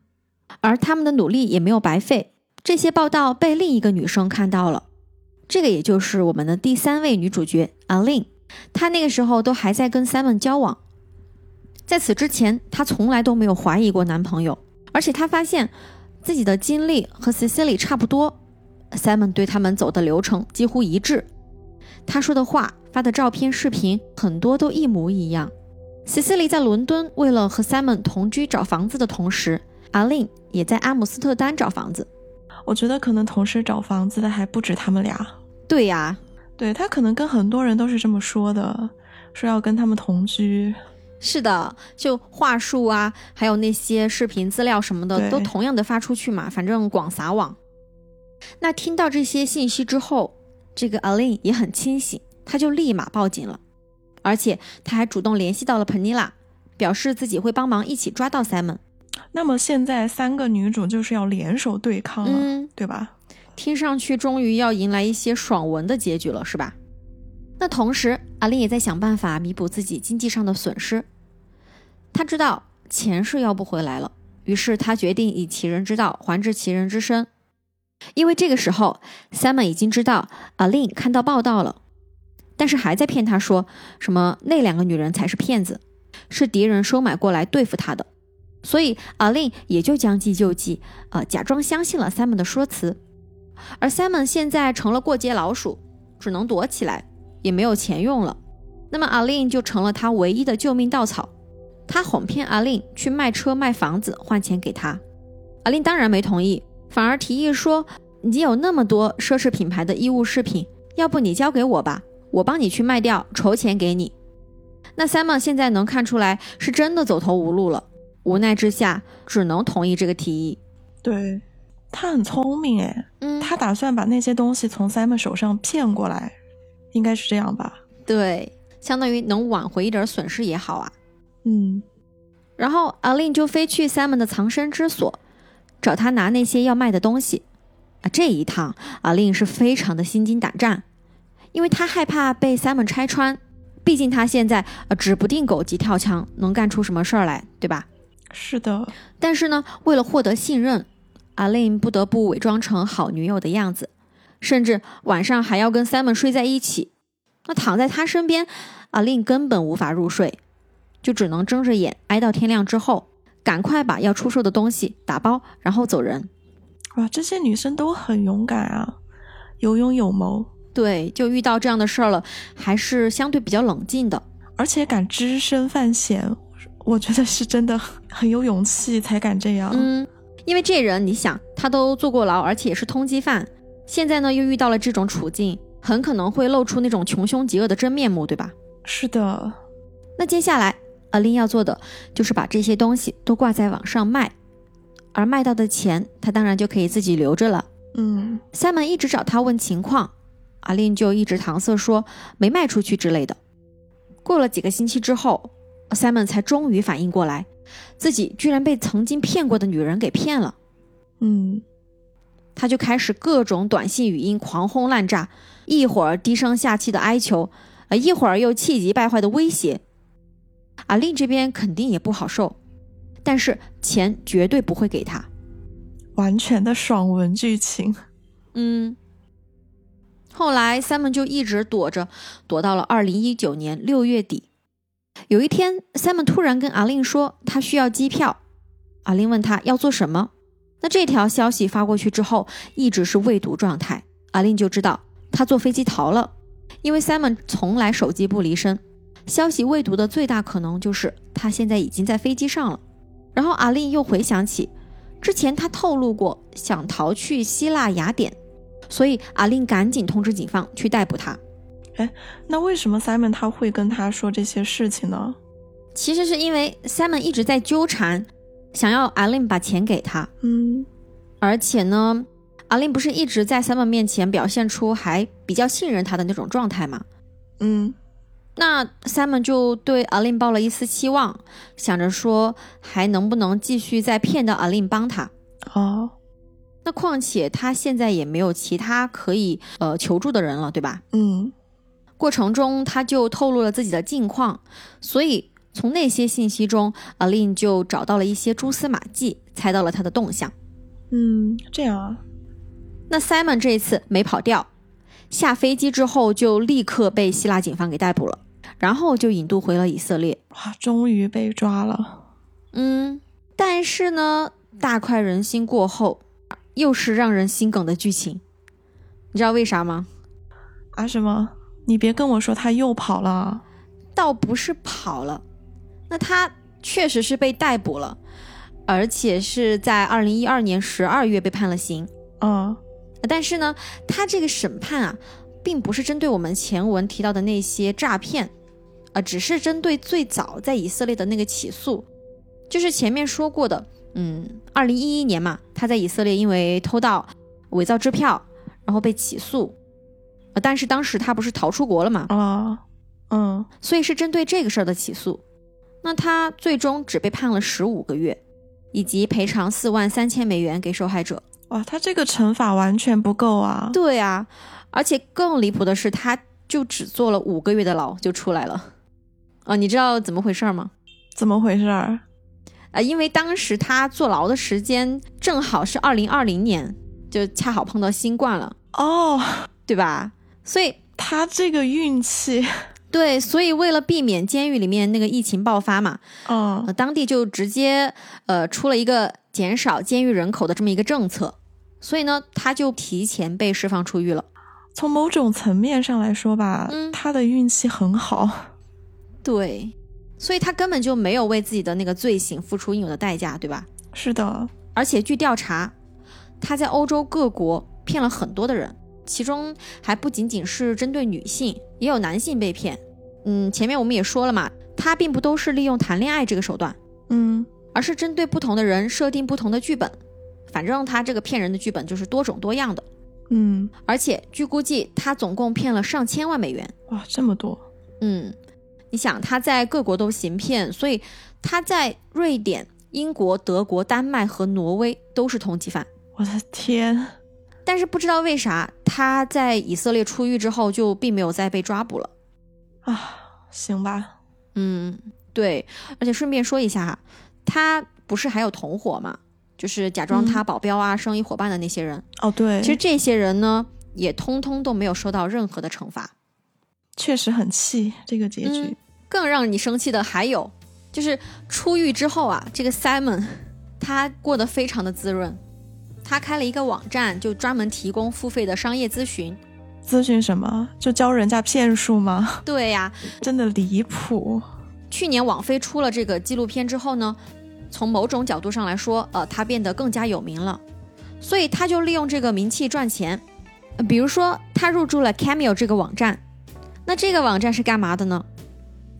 而他们的努力也没有白费。这些报道被另一个女生看到了，这个也就是我们的第三位女主角 Alin。她那个时候都还在跟 Simon 交往，在此之前，她从来都没有怀疑过男朋友，而且她发现自己的经历和 Cecily 差不多。Simon 对他们走的流程几乎一致，他说的话、发的照片、视频很多都一模一样。Cecily 在伦敦为了和 Simon 同居找房子的同时，阿琳也在阿姆斯特丹找房子。我觉得可能同时找房子的还不止他们俩。对呀，对他可能跟很多人都是这么说的，说要跟他们同居。是的，就话术啊，还有那些视频资料什么的，都同样的发出去嘛，反正广撒网。那听到这些信息之后，这个 Aline 也很清醒，他就立马报警了，而且他还主动联系到了 Pernilla，表示自己会帮忙一起抓到 Simon。那么现在三个女主就是要联手对抗了，对吧？听上去终于要迎来一些爽文的结局了，是吧？那同时，阿琳也在想办法弥补自己经济上的损失。他知道钱是要不回来了，于是他决定以其人之道还治其人之身。因为这个时候，Simon 已经知道 Aline 看到报道了，但是还在骗他说什么那两个女人才是骗子，是敌人收买过来对付他的，所以 Aline 也就将计就计，呃，假装相信了 Simon 的说辞。而 Simon 现在成了过街老鼠，只能躲起来，也没有钱用了。那么 Aline 就成了他唯一的救命稻草。他哄骗 Aline 去卖车卖房子换钱给他，Aline 当然没同意。反而提议说：“你有那么多奢侈品牌的衣物饰品，要不你交给我吧，我帮你去卖掉，筹钱给你。”那 Simon 现在能看出来是真的走投无路了，无奈之下只能同意这个提议。对他很聪明哎，嗯，他打算把那些东西从 Simon 手上骗过来，应该是这样吧？对，相当于能挽回一点损失也好啊。嗯，然后 Aline 就飞去 Simon 的藏身之所。找他拿那些要卖的东西，啊，这一趟阿令是非常的心惊胆战，因为他害怕被 Simon 拆穿，毕竟他现在呃指不定狗急跳墙能干出什么事儿来，对吧？是的。但是呢，为了获得信任，阿令不得不伪装成好女友的样子，甚至晚上还要跟 Simon 睡在一起。那躺在他身边，阿令根本无法入睡，就只能睁着眼挨到天亮之后。赶快把要出售的东西打包，然后走人。哇，这些女生都很勇敢啊，有勇有谋。对，就遇到这样的事儿了，还是相对比较冷静的，而且敢只身犯险，我觉得是真的很有勇气才敢这样。嗯，因为这人，你想，他都坐过牢，而且也是通缉犯，现在呢又遇到了这种处境，很可能会露出那种穷凶极恶的真面目，对吧？是的。那接下来。阿林要做的就是把这些东西都挂在网上卖，而卖到的钱他当然就可以自己留着了。嗯 Simon 一直找他问情况，阿令就一直搪塞说没卖出去之类的。过了几个星期之后，Simon 才终于反应过来，自己居然被曾经骗过的女人给骗了。嗯他就开始各种短信语音狂轰滥炸，一会儿低声下气的哀求，呃，一会儿又气急败坏的威胁。阿令这边肯定也不好受，但是钱绝对不会给他。完全的爽文剧情。嗯，后来 Simon 就一直躲着，躲到了二零一九年六月底。有一天，Simon 突然跟阿令说他需要机票。阿令问他要做什么。那这条消息发过去之后，一直是未读状态。阿令就知道他坐飞机逃了，因为 Simon 从来手机不离身，消息未读的最大可能就是他现在已经在飞机上了。然后阿令又回想起。之前他透露过想逃去希腊雅典，所以阿令赶紧通知警方去逮捕他。哎那为什么 Simon 他会跟他说这些事情呢？其实是因为 Simon 一直在纠缠，想要阿令把钱给他，嗯而且呢，阿令不是一直在 Simon 面前表现出还比较信任他的那种状态吗？嗯那 Simon 就对阿令抱了一丝希望，想着说还能不能继续再骗到阿令帮他。哦那况且他现在也没有其他可以呃求助的人了，对吧？嗯过程中，他就透露了自己的近况，所以从那些信息中，阿令就找到了一些蛛丝马迹，猜到了他的动向。嗯，这样啊。那 Simon 这一次没跑掉，下飞机之后就立刻被希腊警方给逮捕了，然后就引渡回了以色列。哇，终于被抓了。嗯，但是呢，大快人心过后，又是让人心梗的剧情，你知道为啥吗？啊什么？你别跟我说他又跑了。倒不是跑了，那他确实是被逮捕了，而且是在二零一二年十二月被判了刑。嗯但是呢，他这个审判啊，并不是针对我们前文提到的那些诈骗，啊，只是针对最早在以色列的那个起诉，就是前面说过的，嗯，二零一一年嘛，他在以色列因为偷盗、伪造支票，然后被起诉，呃但是当时他不是逃出国了嘛，啊嗯所以是针对这个事儿的起诉。那他最终只被判了十五个月，以及赔偿四万三千美元给受害者。哇，他这个惩罚完全不够啊。对啊，而且更离谱的是，他就只坐了五个月的牢就出来了。啊，你知道怎么回事吗？怎么回事儿？啊，因为当时他坐牢的时间正好是二零二零年，就恰好碰到新冠了，哦，对吧？所以他这个运气。对，所以为了避免监狱里面那个疫情爆发嘛，嗯呃，当地就直接呃出了一个减少监狱人口的这么一个政策，所以呢，他就提前被释放出狱了。从某种层面上来说吧，嗯他的运气很好。对，所以他根本就没有为自己的那个罪行付出应有的代价，对吧？是的，而且据调查，他在欧洲各国骗了很多的人，其中还不仅仅是针对女性，也有男性被骗。嗯，前面我们也说了嘛，他并不都是利用谈恋爱这个手段，嗯而是针对不同的人设定不同的剧本。反正他这个骗人的剧本就是多种多样的，嗯，而且据估计，他总共骗了上千万美元。哇，这么多。嗯，你想他在各国都行骗，所以他在瑞典、英国、德国、丹麦和挪威都是通缉犯。我的天，但是不知道为啥，他在以色列出狱之后就并没有再被抓捕了。啊，行吧。嗯，对，而且顺便说一下哈，他不是还有同伙吗？就是假装他保镖啊、生意伙伴的那些人。哦，对，其实这些人呢，也通通都没有受到任何的惩罚。确实很气这个结局。嗯更让你生气的还有，就是出狱之后啊，这个 Simon 他过得非常的滋润，他开了一个网站，就专门提供付费的商业咨询。咨询什么？就教人家骗术吗？对呀、真的离谱。去年网飞出了这个纪录片之后呢，从某种角度上来说，呃，他变得更加有名了，所以他就利用这个名气赚钱。呃比如说，他入驻了 Cameo 这个网站，那这个网站是干嘛的呢？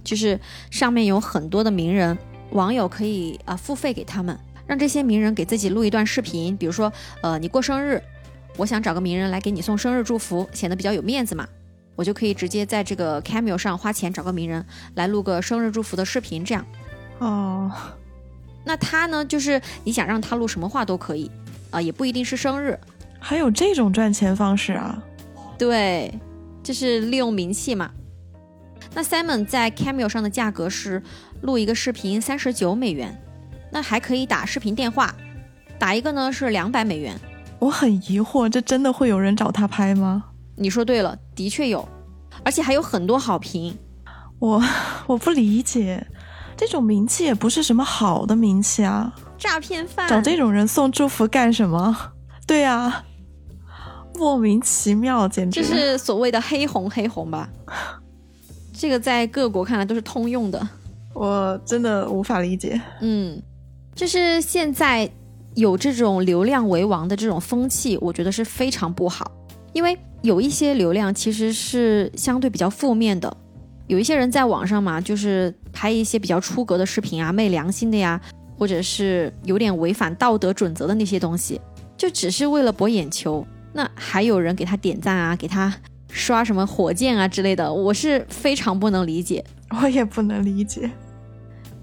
就是上面有很多的名人，网友可以啊、付费给他们，让这些名人给自己录一段视频，比如说，呃，你过生日，我想找个名人来给你送生日祝福，显得比较有面子嘛，我就可以直接在这个 Cameo 上花钱找个名人来录个生日祝福的视频，这样。哦，那他呢，就是你想让他录什么话都可以，啊、也不一定是生日。还有这种赚钱方式啊？对，就是利用名气嘛。那 Simon 在 Cameo 上的价格是录一个视频三十九美元，那还可以打视频电话，打一个呢是两百美元。我很疑惑，这真的会有人找他拍吗？你说对了，的确有，而且还有很多好评。我 我不理解，这种名气也不是什么好的名气啊，诈骗犯找这种人送祝福干什么？对呀、莫名其妙，简直就是所谓的黑红黑红吧？这个在各国看来都是通用的。我真的无法理解。嗯，就是现在有这种流量为王的这种风气，我觉得是非常不好。因为有一些流量其实是相对比较负面的，有一些人在网上嘛，就是拍一些比较出格的视频啊，昧良心的呀，或者是有点违反道德准则的那些东西，就只是为了博眼球。那还有人给他点赞啊，给他刷什么火箭啊之类的，我是非常不能理解。我也不能理解。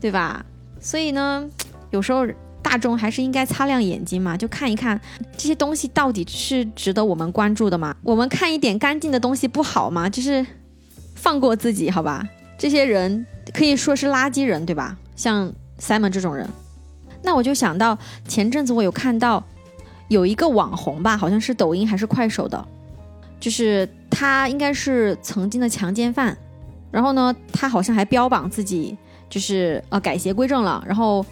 对吧？所以呢，有时候大众还是应该擦亮眼睛嘛，就看一看这些东西到底是值得我们关注的吗？我们看一点干净的东西不好吗？就是放过自己，好吧？这些人可以说是垃圾人，对吧？像 Simon 这种人，那我就想到前阵子我有看到有一个网红吧，好像是抖音还是快手的，就是他应该是曾经的强奸犯，然后呢，他好像还标榜自己。就是呃改邪归正了，然后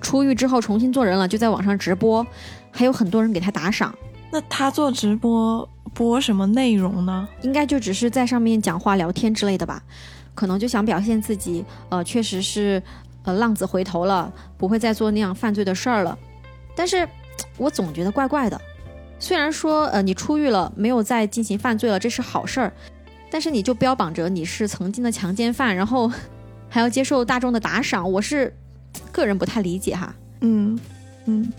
出狱之后重新做人了，就在网上直播，还有很多人给他打赏。那他做直播播什么内容呢？应该就只是在上面讲话聊天之类的吧，可能就想表现自己，呃，确实是呃浪子回头了，不会再做那样犯罪的事儿了。但是 我总觉得怪怪的，虽然说呃你出狱了，没有再进行犯罪了，这是好事儿，但是你就标榜着你是曾经的强奸犯，然后。还要接受大众的打赏，我是 个人不太理解哈。嗯嗯，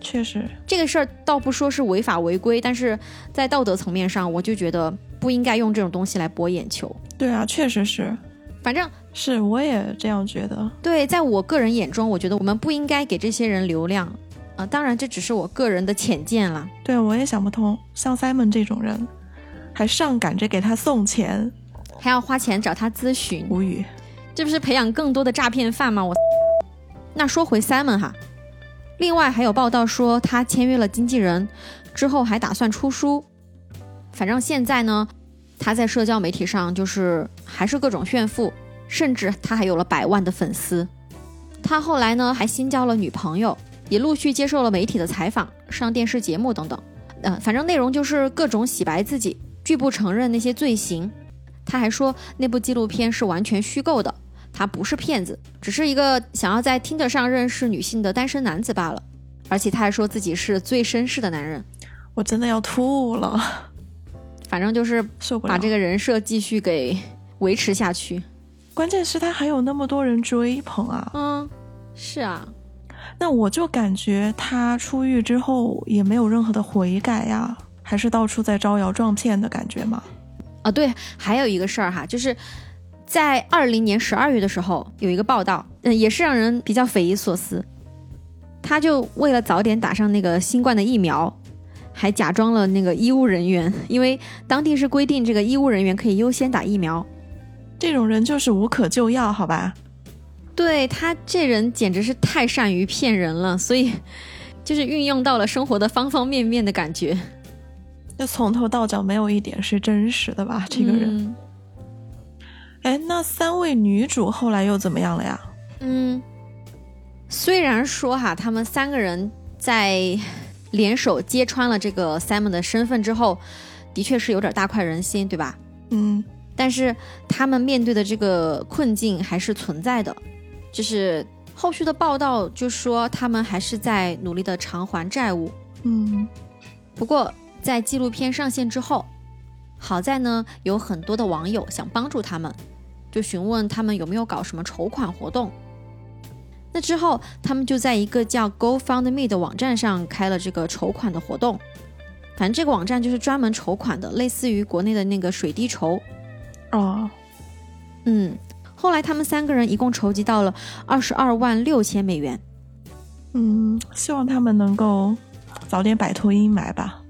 确实，这个事儿倒不说是违法违规，但是在道德层面上，我就觉得不应该用这种东西来博眼球。对啊，确实是，反正是我也这样觉得。对，在我个人眼中，我觉得我们不应该给这些人流量当然，这只是我个人的浅见了。对，我也想不通，像 Simon 这种人，还上赶着给他送钱，还要花钱找他咨询，无语。这不是培养更多的诈骗犯吗？我。那说回 Simon 哈，另外还有报道说他签约了经纪人，之后还打算出书。反正现在呢，他在社交媒体上就是还是各种炫富，甚至他还有了百万的粉丝。他后来呢还新交了女朋友，也陆续接受了媒体的采访，上电视节目等等。呃，反正内容就是各种洗白自己，拒不承认那些罪行。他还说那部纪录片是完全虚构的。他不是骗子，只是一个想要在 Tinder 上认识女性的单身男子罢了。而且他还说自己是最绅士的男人，我真的要吐了。反正就是把这个人设继续给维持下去。关键是他还有那么多人追捧啊。嗯，是啊。那我就感觉他出狱之后也没有任何的悔改呀，还是到处在招摇撞骗的感觉吗。啊，对，还有一个事儿哈，就是。在二零年十二月的时候，有一个报道，嗯，也是让人比较匪夷所思。他就为了早点打上那个新冠的疫苗，还假装了那个医务人员，因为当地是规定这个医务人员可以优先打疫苗。这种人就是无可救药，好吧？对他这人简直是太善于骗人了，所以就是运用到了生活的方方面面的感觉。就从头到脚没有一点是真实的吧？这个人。嗯哎，那三位女主后来又怎么样了呀？嗯，虽然说哈，他们三个人在联手揭穿了这个 Simon 的身份之后，的确是有点大快人心，对吧？嗯，但是他们面对的这个困境还是存在的，就是后续的报道就说他们还是在努力的偿还债务。嗯，不过在纪录片上线之后，好在呢，有很多的网友想帮助他们。就询问他们有没有搞什么筹款活动，那之后，他们就在一个叫 GoFundMe 的网站上开了这个筹款的活动。反正这个网站就是专门筹款的，类似于国内的那个水滴筹。哦，嗯，后来他们三个人一共筹集到了二十二万六千美元。嗯，希望他们能够早点摆脱阴霾吧。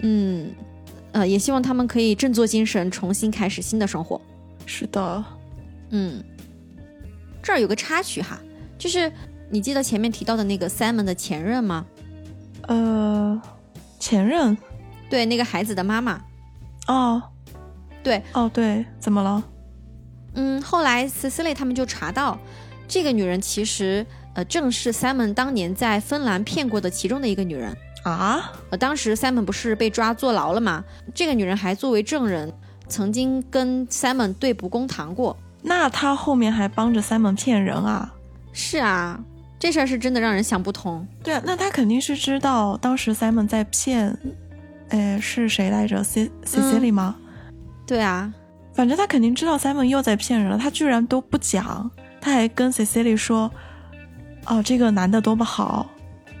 嗯，呃，也希望他们可以振作精神，重新开始新的生活。是的，嗯，这儿有个插曲哈，就是你记得前面提到的那个 Simon 的前任吗？呃，前任。对，那个孩子的妈妈。哦，对，哦对，怎么了？嗯，后来 Cecily 他们就查到，这个女人其实呃正是 Simon 当年在芬兰骗过的其中的一个女人啊。呃，当时 Simon 不是被抓坐牢了吗？这个女人还作为证人，曾经跟 Simon 对簿公堂过。那他后面还帮着 Simon 骗人啊？是啊，这事儿是真的让人想不通。对啊，那他肯定是知道当时 Simon 在骗。哎，是谁来着？C Cecily 吗？对啊，反正他肯定知道 Simon 又在骗人了，他居然都不讲，他还跟 Cecily 说：“哦，这个男的多么好。”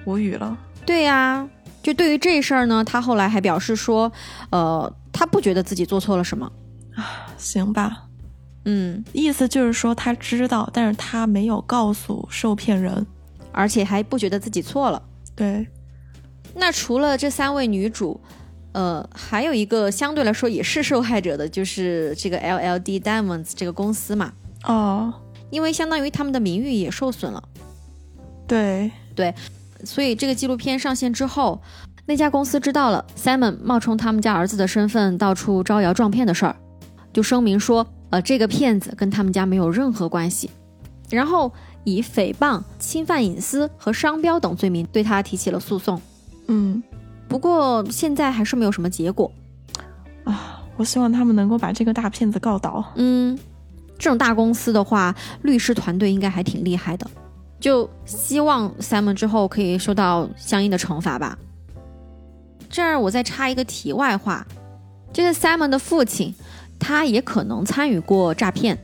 无语了。对呀，就对于这事儿呢，他后来还表示说：“呃，他不觉得自己做错了什么。”啊，行吧，嗯，意思就是说他知道，但是他没有告诉受骗人，而且还不觉得自己错了。对，那除了这三位女主。呃，还有一个相对来说也是受害者的，就是这个 LLD Diamonds 这个公司嘛。哦，因为相当于他们的名誉也受损了。对对，所以这个纪录片上线之后，那家公司知道了 Simon 冒充他们家儿子的身份到处招摇撞骗的事儿，就声明说，呃，这个骗子跟他们家没有任何关系，然后以诽谤、侵犯隐私和商标等罪名对他提起了诉讼。嗯。不过现在还是没有什么结果，啊！我希望他们能够把这个大骗子告倒。嗯，这种大公司的话，律师团队应该还挺厉害的，就希望 Simon 之后可以受到相应的惩罚吧。这儿我再插一个题外话，这个 Simon 的父亲，他也可能参与过诈骗。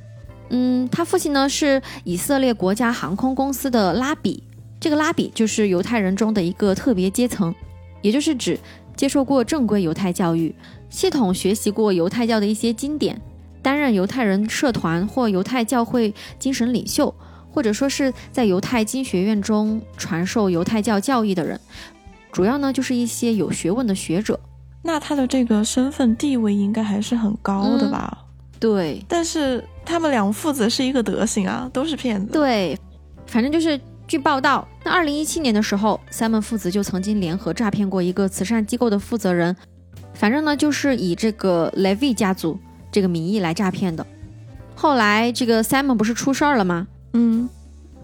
嗯，他父亲呢是以色列国家航空公司的拉比，这个拉比就是犹太人中的一个特别阶层。也就是指接受过正规犹太教育，系统学习过犹太教的一些经典，担任犹太人社团或犹太教会精神领袖，或者说是在犹太经学院中传授犹太教教义的人，主要呢就是一些有学问的学者。那他的这个身份地位应该还是很高的吧？对，但是他们两父子是一个德行啊，都是骗子。对，反正就是。据报道，那二零一七年的时候，Simon 父子就曾经联合诈骗过一个慈善机构的负责人，反正呢就是以这个 Levy 家族这个名义来诈骗的。后来这个 Simon 不是出事儿了吗？嗯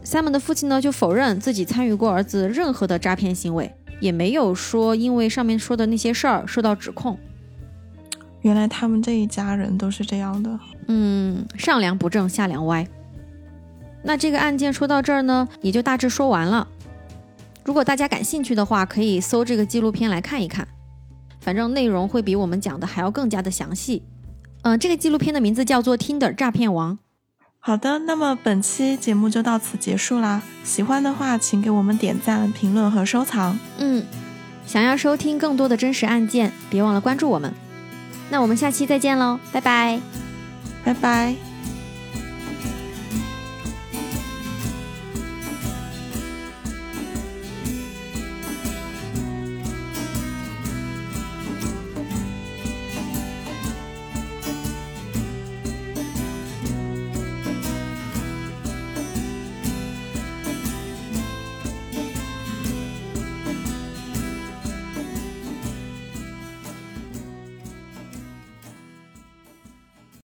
，Simon 的父亲呢就否认自己参与过儿子任何的诈骗行为，也没有说因为上面说的那些事儿受到指控。原来他们这一家人都是这样的。嗯，上梁不正下梁歪。那这个案件说到这儿呢，也就大致说完了。如果大家感兴趣的话，可以搜这个纪录片来看一看，反正内容会比我们讲的还要更加的详细。嗯，这个纪录片的名字叫做《Tinder 诈骗王》。好的，那么本期节目就到此结束啦。喜欢的话，请给我们点赞、评论和收藏。嗯，想要收听更多的真实案件，别忘了关注我们。那我们下期再见喽，拜拜，拜拜。